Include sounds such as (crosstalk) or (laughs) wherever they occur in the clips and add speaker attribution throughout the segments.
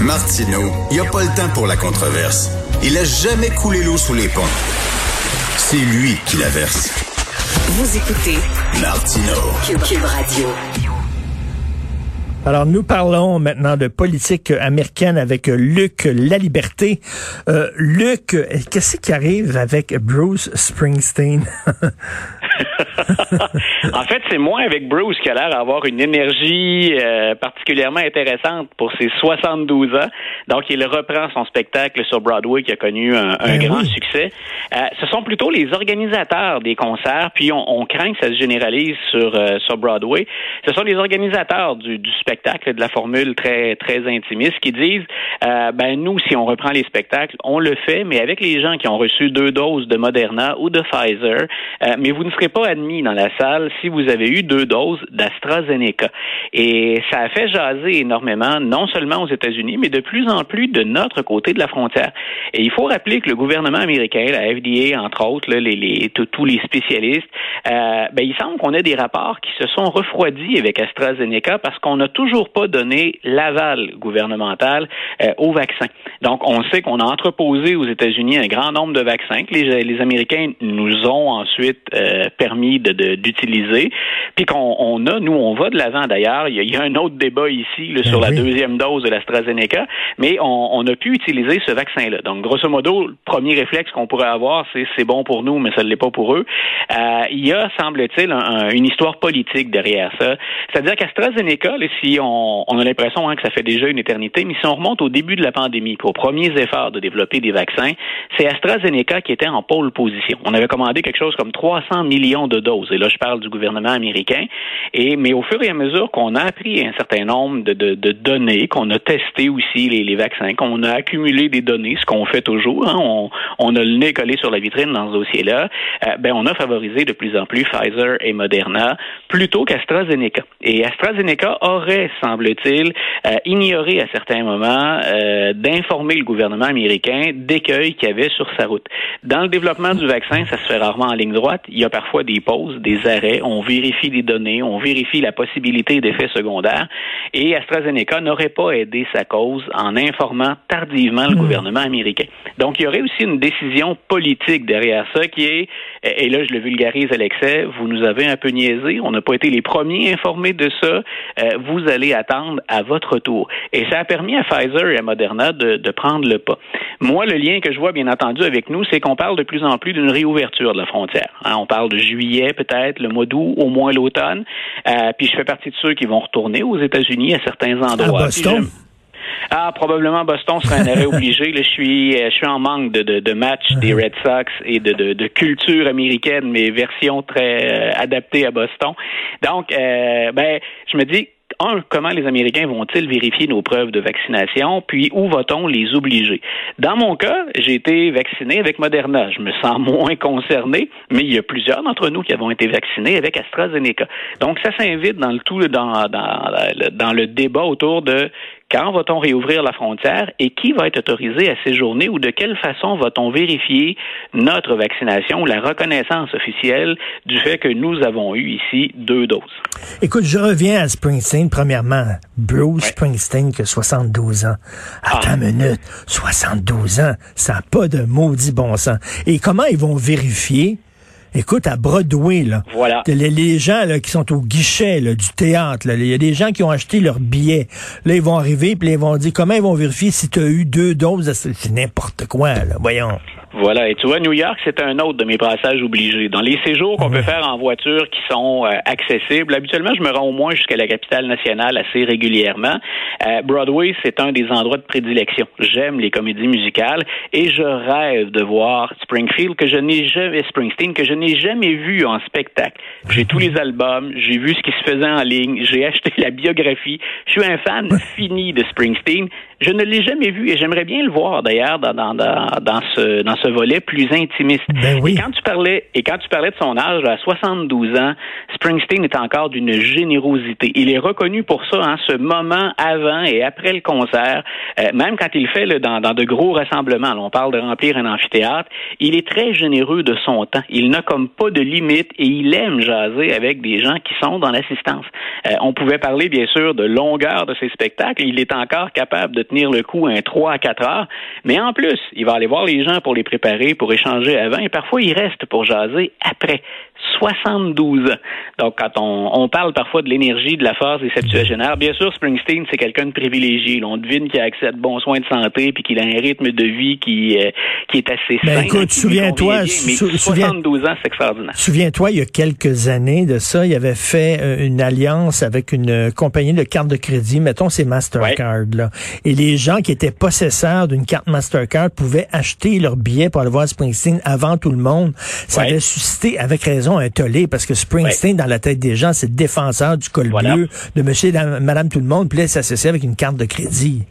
Speaker 1: Martineau, il n'y a pas le temps pour la controverse. Il a jamais coulé l'eau sous les ponts. C'est lui qui la verse.
Speaker 2: Vous écoutez
Speaker 1: Martino.
Speaker 2: Cube, Radio.
Speaker 3: Alors, nous parlons maintenant de politique américaine avec Luc Laliberté. Euh, Luc, qu'est-ce qui arrive avec Bruce Springsteen? (laughs) (laughs)
Speaker 4: en fait, c'est moins avec Bruce qui a l'air d'avoir une énergie euh, particulièrement intéressante pour ses 72 ans. Donc, il reprend son spectacle sur Broadway qui a connu un,
Speaker 3: Ben
Speaker 4: grand
Speaker 3: oui.
Speaker 4: succès. Euh, ce sont plutôt les organisateurs des concerts, puis on, on craint que ça se généralise sur, euh, sur Broadway. Ce sont les organisateurs du, du spectacle, de la formule très, très intimiste, qui disent, euh, ben nous, si on reprend les spectacles, on le fait, mais avec les gens qui ont reçu deux doses de Moderna ou de Pfizer, euh, mais vous ne serez pas admis dans la salle si vous avez eu deux doses d'AstraZeneca. Et ça a fait jaser énormément, non seulement aux États-Unis, mais de plus en plus de notre côté de la frontière. Et il faut rappeler que le gouvernement américain, la FDA, entre autres, là, les, les- tous- les spécialistes, euh, ben, il semble qu'on ait des rapports qui se sont refroidis avec AstraZeneca parce qu'on n'a toujours pas donné l'aval gouvernemental euh, au vaccin. Donc, on sait qu'on a entreposé aux États-Unis un grand nombre de vaccins que les, les Américains nous ont ensuite euh, permis de- de- d'utiliser, puis qu'on on a, nous, on va de l'avant d'ailleurs. Il, y a- il y a un autre débat ici là,
Speaker 3: Ben
Speaker 4: sur la deuxième dose de l'AstraZeneca, mais on, on a pu utiliser ce vaccin-là. Donc, grosso modo, le premier réflexe qu'on pourrait avoir, c'est c'est bon pour nous, mais ça ne l'est pas pour eux. Euh, il y a, semble-t-il, un- un- une histoire politique derrière ça. C'est-à-dire qu'AstraZeneca, si on, on a l'impression hein, que ça fait déjà une éternité, mais si on remonte au début de la pandémie, aux premiers efforts de développer des vaccins, c'est AstraZeneca qui était en pôle position. On avait commandé quelque chose comme 300 millions de doses, et là, je parle du gouvernement américain. Et mais au fur et à mesure qu'on a appris un certain nombre de, de- de données, qu'on a testé aussi les, les vaccins, qu'on a accumulé des données, ce qu'on fait toujours, hein, on, on a le nez collé sur la vitrine dans ce dossier-là, euh, ben on a favorisé de plus en plus Pfizer et Moderna plutôt qu'AstraZeneca. Et AstraZeneca aurait, semble-t-il, euh, ignoré à certains moments euh, d'informer le gouvernement américain d'écueils qu'il y avait sur sa route. Dans le développement du vaccin, ça se fait rarement en ligne droite. Il y a parfois des pauses, des arrêts. On vérifie les données, on vérifie la possibilité d'effets secondaires. Et AstraZeneca n'aurait pas aidé sa cause en informant tardivement le gouvernement américain. Donc, il y aurait aussi une décision politique derrière ça qui est, et là je le vulgarise à l'excès, vous nous avez un peu niaisé, on n'a pas été les premiers informés de ça, euh, vous allez attendre à votre tour. Et ça a permis à Pfizer et à Moderna de, de prendre le pas. Moi, le lien que je vois, bien entendu, avec nous, c'est qu'on parle de plus en plus d'une réouverture de la frontière. Hein, on parle de juillet, peut-être, le mois d'août, au moins l'automne. Euh, puis je fais partie de ceux qui vont retourner aux États-Unis à certains endroits.
Speaker 3: À Boston?
Speaker 4: Ah, probablement Boston serait un arrêt obligé. Là, je suis, euh, je suis en manque de, de, de matchs des Red Sox et de, de, de culture américaine, mais version très euh, adaptée à Boston. Donc, euh, ben, je me dis, un, comment les Américains vont-ils vérifier nos preuves de vaccination, puis où va-t-on les obliger? Dans mon cas, j'ai été vacciné avec Moderna. Je me sens moins concerné, mais il y a plusieurs d'entre nous qui avons été vaccinés avec AstraZeneca. Donc, ça s'invite dans le tout, dans, dans, dans le débat autour de quand va-t-on réouvrir la frontière et qui va être autorisé à séjourner ou de quelle façon va-t-on vérifier notre vaccination ou la reconnaissance officielle du fait que nous avons eu ici deux doses?
Speaker 3: Écoute, je reviens à Springsteen. Premièrement, Bruce Springsteen qui a 72 ans. Attends une minute, 72 ans, ça n'a pas de maudit bon sens. Et comment ils vont vérifier? Écoute, à Broadway, là,
Speaker 4: Voilà.
Speaker 3: les, les gens là, qui sont au guichet là, du théâtre, là, il y a des gens qui ont acheté leurs billets. Là, ils vont arriver, puis ils vont dire comment ils vont vérifier si tu as eu deux doses? C'est n'importe quoi, là. Voyons.
Speaker 4: Voilà. Et tu vois, New York, c'est un autre de mes passages obligés. Dans les séjours qu'on peut faire en voiture qui sont euh, accessibles, habituellement, je me rends au moins jusqu'à la capitale nationale assez régulièrement. Euh, Broadway, c'est un des endroits de prédilection. J'aime les comédies musicales et je rêve de voir Springfield que je n'ai jamais, Springsteen, que je n'ai jamais vu en spectacle. J'ai tous les albums, j'ai vu ce qui se faisait en ligne, j'ai acheté (laughs) la biographie. Je suis un fan fini de Springsteen. Je ne l'ai jamais vu et j'aimerais bien le voir d'ailleurs dans, dans, dans, dans ce, dans ce volet plus intimiste.
Speaker 3: Ben oui.
Speaker 4: Et quand tu parlais, et quand tu parlais de son âge, à 72 ans, Springsteen est encore d'une générosité. Il est reconnu pour ça, hein, ce moment avant et après le concert, euh, même quand il fait là, dans, dans de gros rassemblements, là, on parle de remplir un amphithéâtre, il est très généreux de son temps. Il n'a comme pas de limite et il aime jaser avec des gens qui sont dans l'assistance. Euh, on pouvait parler bien sûr de longueur de ses spectacles. Il est encore capable de tenir le coup un 3 à 4 heures. Mais en plus, il va aller voir les gens pour les préparer, pour échanger avant, et parfois il reste pour jaser après. 72 ans. Donc, quand on, parle parfois de l'énergie, de la force des septuagénaires, bien sûr, Springsteen, c'est quelqu'un de privilégié. on devine qu'il a accès à de bons soins de santé puis qu'il a un rythme de vie qui, euh, qui est assez
Speaker 3: ben,
Speaker 4: sain.
Speaker 3: Écoute, souviens-toi,
Speaker 4: 72 ans, c'est extraordinaire.
Speaker 3: Souviens-toi, il y a quelques années de ça, il avait fait euh, une alliance avec une euh, compagnie de cartes de crédit, mettons c'est Mastercard, là. Et les gens qui étaient possesseurs d'une carte Mastercard pouvaient acheter leur billet pour aller voir Springsteen avant tout le monde. Ça avait suscité, avec raison, un tollé parce que Springsteen, dans la tête des gens, c'est le défenseur du col bleu, de monsieur et madame tout le monde, puis là, il s'associe avec une carte de crédit.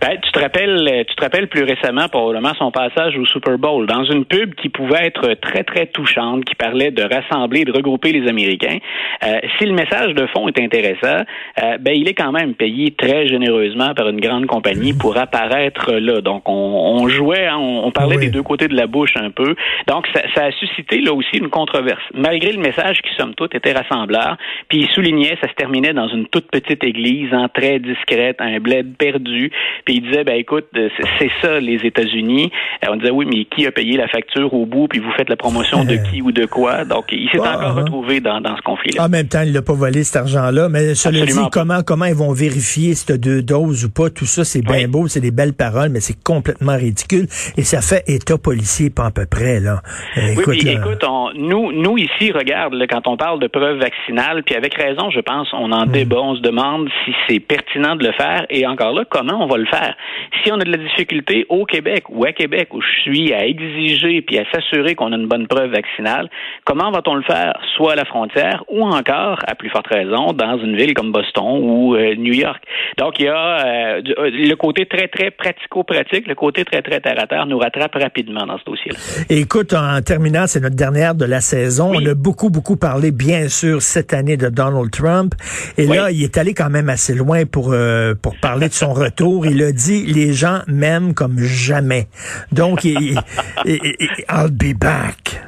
Speaker 4: Ben, tu te rappelles, tu te rappelles plus récemment probablement son passage au Super Bowl dans une pub qui pouvait être très très touchante, qui parlait de rassembler, de regrouper les Américains. Euh, si le message de fond est intéressant, euh, ben il est quand même payé très généreusement par une grande compagnie pour apparaître là. Donc on, on jouait, hein, on, parlait des deux côtés de la bouche un peu. Donc ça, ça, a suscité là aussi une controverse, malgré le message qui somme toute était rassembleur. Puis il soulignait, ça se terminait dans une toute petite église, en très discrète, un bled perdu. Puis il disait, ben écoute, euh, c'est ça les États-Unis. Euh, on disait, oui, mais qui a payé la facture au bout, puis vous faites la promotion de qui ou de quoi? Donc, il s'est encore retrouvé dans, dans ce conflit-là.
Speaker 3: En même temps, il n'a pas volé cet argent-là. Mais cela dit, comment, comment ils vont vérifier si tu deux doses ou pas, tout ça, c'est bien beau, c'est des belles paroles, mais c'est complètement ridicule. Et ça fait état policier, pas à peu près, là.
Speaker 4: Euh, écoute, oui, écoute nous, nous ici, regarde, quand on parle de preuves vaccinales, puis avec raison, je pense, on en hmm. débat, on se demande si c'est pertinent de le faire. Et encore là, comment on va le faire? Si on a de la difficulté au Québec ou à Québec où je suis à exiger puis à s'assurer qu'on a une bonne preuve vaccinale, comment va-t-on le faire soit à la frontière ou encore, à plus forte raison, dans une ville comme Boston ou euh, New York? Donc, il y a euh, euh, le côté très, très pratico-pratique, le côté très, très terre-à-terre nous rattrape rapidement dans ce dossier-là.
Speaker 3: Écoute, en terminant, c'est notre dernière de la saison. On a beaucoup, beaucoup parlé, bien sûr, cette année de Donald Trump. Et là, il est allé quand même assez loin pour, pour parler de son retour. Il a dit les gens m'aiment comme jamais. Donc, il, I'll be back.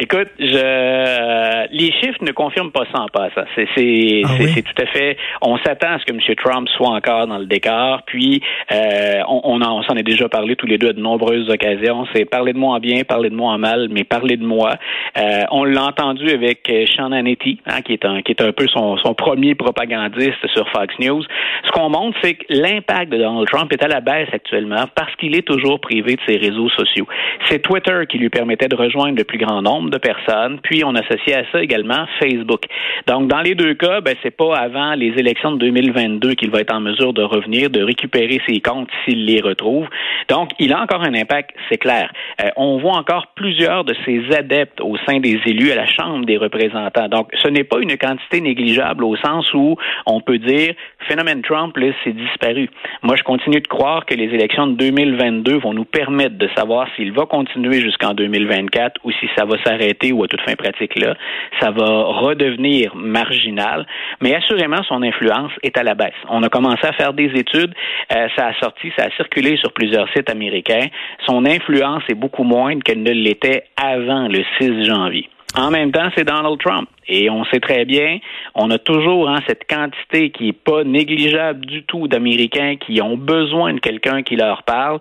Speaker 4: Écoute, je, les chiffres ne confirment pas ça en passant. C'est, c'est, ah c'est, tout à fait. On s'attend à ce que M. Trump soit encore dans le décor. Puis, euh, on, on, on s'en est déjà parlé tous les deux à de nombreuses occasions. C'est parler de moi en bien, parler de moi en mal, mais parler de moi. Euh, on l'a entendu avec euh, Sean Hannity, hein, qui est un, qui est un peu son, son premier propagandiste sur Fox News. Ce qu'on montre, c'est que l'impact de Donald Trump est à la baisse actuellement parce qu'il est toujours privé de ses réseaux sociaux. C'est Twitter qui lui permettait de rejoindre le plus grand nombre de personnes, puis on associait à ça également Facebook. Donc, dans les deux cas, ben, c'est pas avant les élections de 2022 qu'il va être en mesure de revenir, de récupérer ses comptes s'il les retrouve. Donc, il a encore un impact, c'est clair. Euh, on voit encore plusieurs de ses adeptes au sein des élus à la Chambre des représentants. Donc, ce n'est pas une quantité négligeable au sens où on peut dire phénomène Trump, là, c'est disparu. Moi, je continue de croire que les élections de 2022 vont nous permettre de savoir s'il va continuer jusqu'en 2024 ou si ça va s'arrêter arrêter ou à toute fin pratique là, ça va redevenir marginal. Mais assurément, son influence est à la baisse. On a commencé à faire des études, euh, ça a sorti, ça a circulé sur plusieurs sites américains. Son influence est beaucoup moindre qu'elle ne l'était avant le 6 janvier. En même temps, c'est Donald Trump. Et on sait très bien, on a toujours hein, cette quantité qui est pas négligeable du tout d'Américains qui ont besoin de quelqu'un qui leur parle.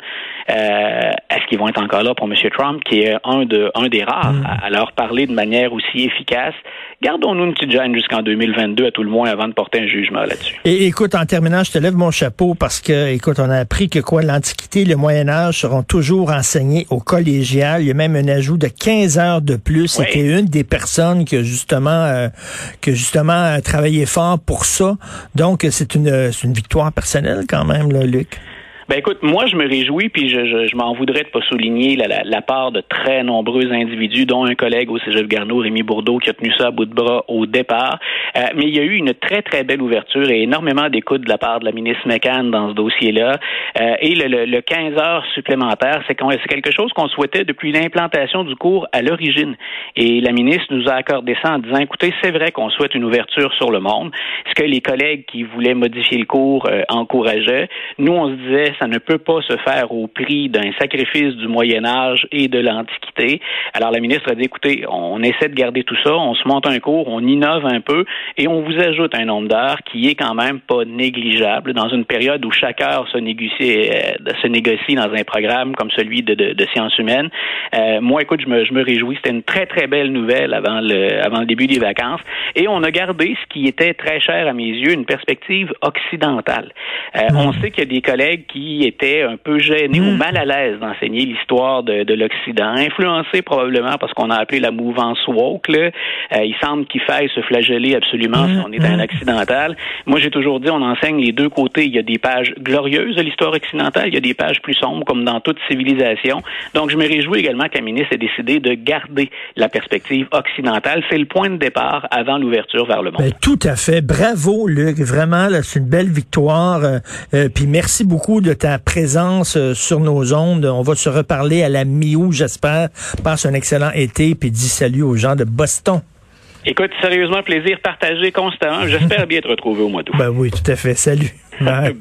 Speaker 4: Euh, Est-ce qu'ils vont être encore là pour M. Trump, qui est un, de, un des rares mm. à, leur parler de manière aussi efficace? Gardons-nous une petite gêne jusqu'en 2022, à tout le moins, avant de porter un jugement là-dessus.
Speaker 3: Et écoute, en terminant, je te lève mon chapeau parce que, écoute, on a appris que quoi, l'Antiquité et le Moyen Âge seront toujours enseignés au collégial. Il y a même un ajout de 15 heures de plus. C'était une des personnes que justement euh, que justement travaillé fort pour ça. Donc c'est une c'est une victoire personnelle quand même, là, Luc.
Speaker 4: Ben écoute, moi je me réjouis, puis je, je, je m'en voudrais de pas souligner la, la, part de très nombreux individus, dont un collègue au Cégep Garneau, Rémi Bourdeau, qui a tenu ça à bout de bras au départ. Euh, mais il y a eu une très très belle ouverture et énormément d'écoute de la part de la ministre McCann dans ce dossier-là. Euh, et le, le, 15 heures supplémentaires, c'est quelque chose qu'on souhaitait depuis l'implantation du cours à l'origine. Et la ministre nous a accordé ça en disant, écoutez, c'est vrai qu'on souhaite une ouverture sur le monde. Ce que les collègues qui voulaient modifier le cours euh, encourageaient. Nous, on se disait, ça ne peut pas se faire au prix d'un sacrifice du Moyen Âge et de l'Antiquité. Alors la ministre a dit, écoutez, on essaie de garder tout ça, on se monte un cours, on innove un peu et on vous ajoute un nombre d'heures qui est quand même pas négligeable dans une période où chaque heure se négocie, euh, se négocie dans un programme comme celui de, de, de sciences humaines. Euh, moi, écoute, je me, je me réjouis. C'était une très, très belle nouvelle avant le, avant le début des vacances. Et on a gardé ce qui était très cher à mes yeux, une perspective occidentale. Euh, hmm. On sait qu'il y a des collègues qui étaient un peu gênés ou hmm. mal à l'aise d'enseigner l'histoire de, de l'Occident, influencés probablement parce qu'on a appelé la mouvance woke. Là. Euh, il semble qu'il faille se flageller absolument si hmm. on est un occidental. Moi, j'ai toujours dit, on enseigne les deux côtés. Il y a des pages glorieuses de l'histoire occidentale, il y a des pages plus sombres, comme dans toute civilisation. Donc, je me réjouis également que la ministre ait décidé de garder la perspective occidentale. C'est le point de départ avant l'ouverture vers le monde.
Speaker 3: Ben, tout à fait. Bravo, Luc. Vraiment, c'est une belle victoire. Euh, euh, puis merci beaucoup de ta présence euh, sur nos ondes. On va se reparler à la mi-août, j'espère. Passe un excellent été, puis dis salut aux gens de Boston.
Speaker 4: Écoute, sérieusement, plaisir partagé constamment. J'espère bien te retrouver au mois d'août.
Speaker 3: Ben oui, tout à fait. Salut. (laughs)
Speaker 4: Bye.